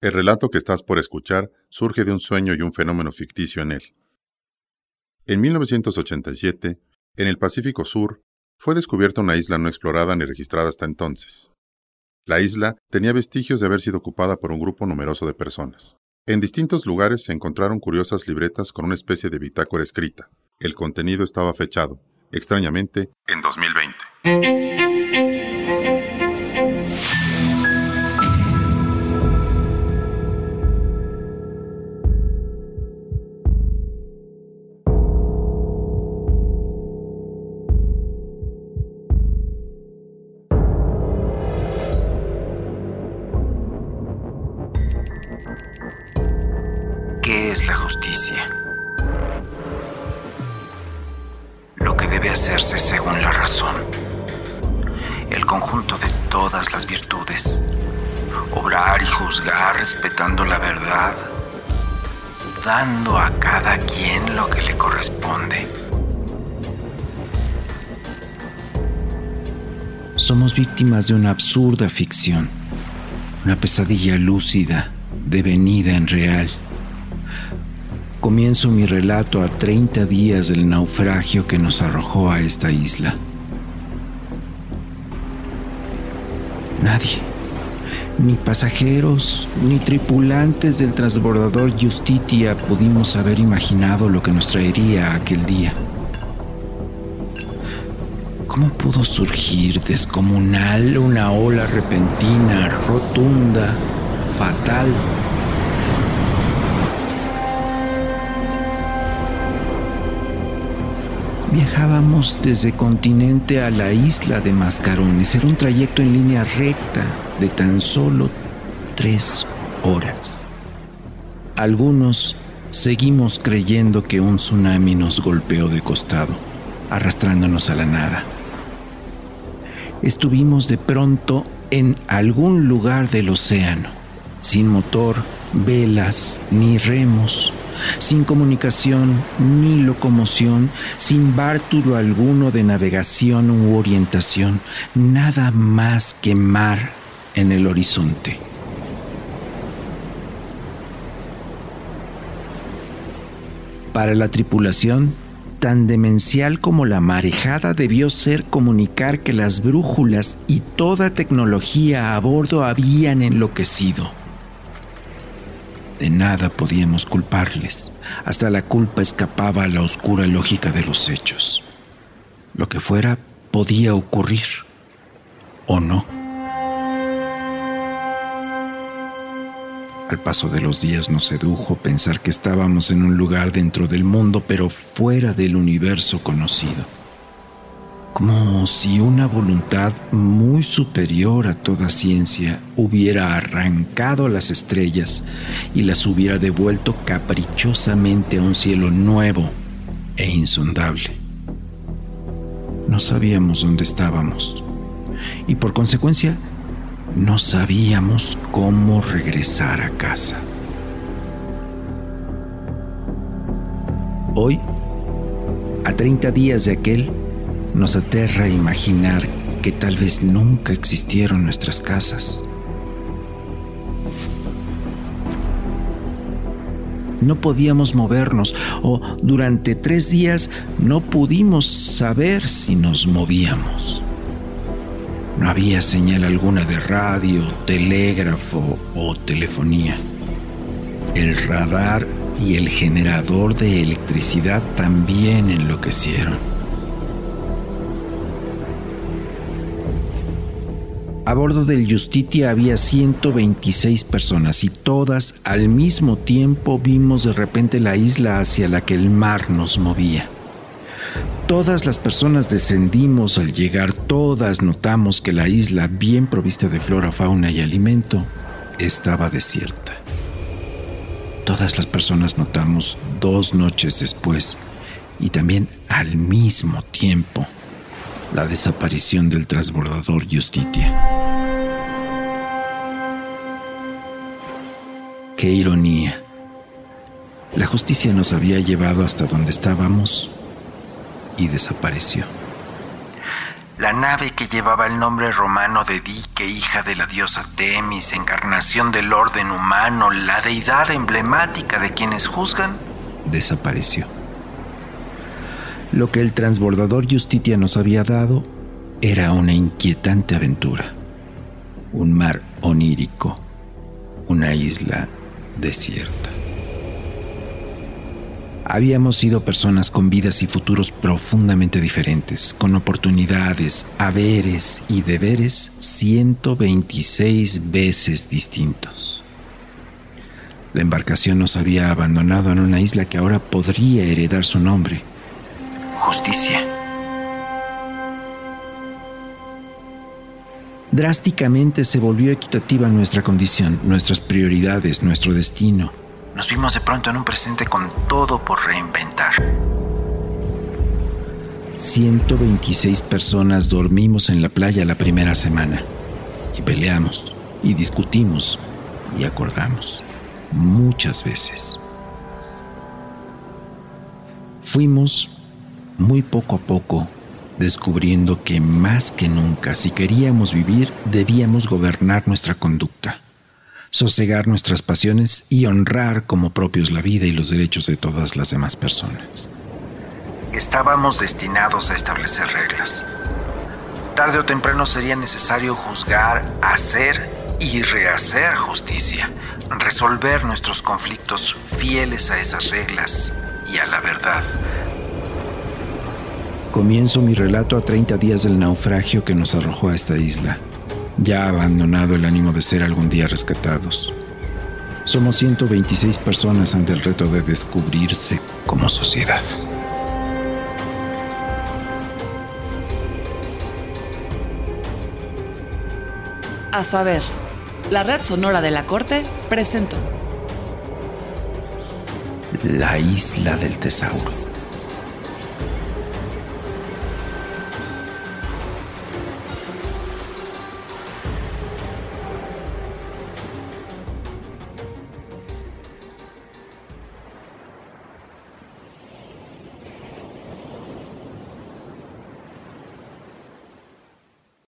El relato que estás por escuchar surge de un sueño y un fenómeno ficticio en él. En 1987, en el Pacífico Sur, fue descubierta una isla no explorada ni registrada hasta entonces. La isla tenía vestigios de haber sido ocupada por un grupo numeroso de personas. En distintos lugares se encontraron curiosas libretas con una especie de bitácora escrita. El contenido estaba fechado, extrañamente, en 2020. ¿Qué es la justicia? Lo que debe hacerse según la razón. El conjunto de todas las virtudes. Obrar y juzgar respetando la verdad. Dando a cada quien lo que le corresponde. Somos víctimas de una absurda ficción. Una pesadilla lúcida, devenida en real comienzo mi relato a 30 días del naufragio que nos arrojó a esta isla. Nadie, ni pasajeros, ni tripulantes del transbordador Justitia pudimos haber imaginado lo que nos traería aquel día. ¿Cómo pudo surgir descomunal una ola repentina, rotunda, fatal? Viajábamos desde continente a la isla de Mascarones. Era un trayecto en línea recta de tan solo tres horas. Algunos seguimos creyendo que un tsunami nos golpeó de costado, arrastrándonos a la nada. Estuvimos de pronto en algún lugar del océano, sin motor, velas ni remos sin comunicación ni locomoción, sin bártulo alguno de navegación u orientación, nada más que mar en el horizonte. Para la tripulación, tan demencial como la marejada debió ser comunicar que las brújulas y toda tecnología a bordo habían enloquecido. De nada podíamos culparles. Hasta la culpa escapaba a la oscura lógica de los hechos. Lo que fuera podía ocurrir. ¿O no? Al paso de los días nos sedujo pensar que estábamos en un lugar dentro del mundo, pero fuera del universo conocido como si una voluntad muy superior a toda ciencia hubiera arrancado las estrellas y las hubiera devuelto caprichosamente a un cielo nuevo e insondable. No sabíamos dónde estábamos y por consecuencia no sabíamos cómo regresar a casa. Hoy, a 30 días de aquel, nos aterra imaginar que tal vez nunca existieron nuestras casas. No podíamos movernos o durante tres días no pudimos saber si nos movíamos. No había señal alguna de radio, telégrafo o telefonía. El radar y el generador de electricidad también enloquecieron. A bordo del Justitia había 126 personas y todas al mismo tiempo vimos de repente la isla hacia la que el mar nos movía. Todas las personas descendimos al llegar, todas notamos que la isla, bien provista de flora, fauna y alimento, estaba desierta. Todas las personas notamos dos noches después y también al mismo tiempo la desaparición del transbordador Justitia. Qué ironía. La justicia nos había llevado hasta donde estábamos y desapareció. la nave que llevaba el nombre romano de Dike, hija de la diosa Temis, encarnación del orden humano, la deidad emblemática de quienes juzgan, desapareció. Lo que el transbordador Justitia nos había dado era una inquietante aventura, un mar onírico, una isla desierta. Habíamos sido personas con vidas y futuros profundamente diferentes, con oportunidades, haberes y deberes 126 veces distintos. La embarcación nos había abandonado en una isla que ahora podría heredar su nombre, Justicia. Drásticamente se volvió equitativa nuestra condición, nuestras prioridades, nuestro destino nos vimos de pronto en un presente con todo por reinventar. 126 personas dormimos en la playa la primera semana y peleamos y discutimos y acordamos muchas veces. Fuimos muy poco a poco descubriendo que más que nunca si queríamos vivir debíamos gobernar nuestra conducta sosegar nuestras pasiones y honrar como propios la vida y los derechos de todas las demás personas. Estábamos destinados a establecer reglas. Tarde o temprano sería necesario juzgar, hacer y rehacer justicia, resolver nuestros conflictos fieles a esas reglas y a la verdad. Comienzo mi relato a 30 días del naufragio que nos arrojó a esta isla ya ha abandonado el ánimo de ser algún día rescatados. Somos 126 personas ante el reto de descubrirse como sociedad. A saber, la red sonora de la corte presentó La isla del tesauro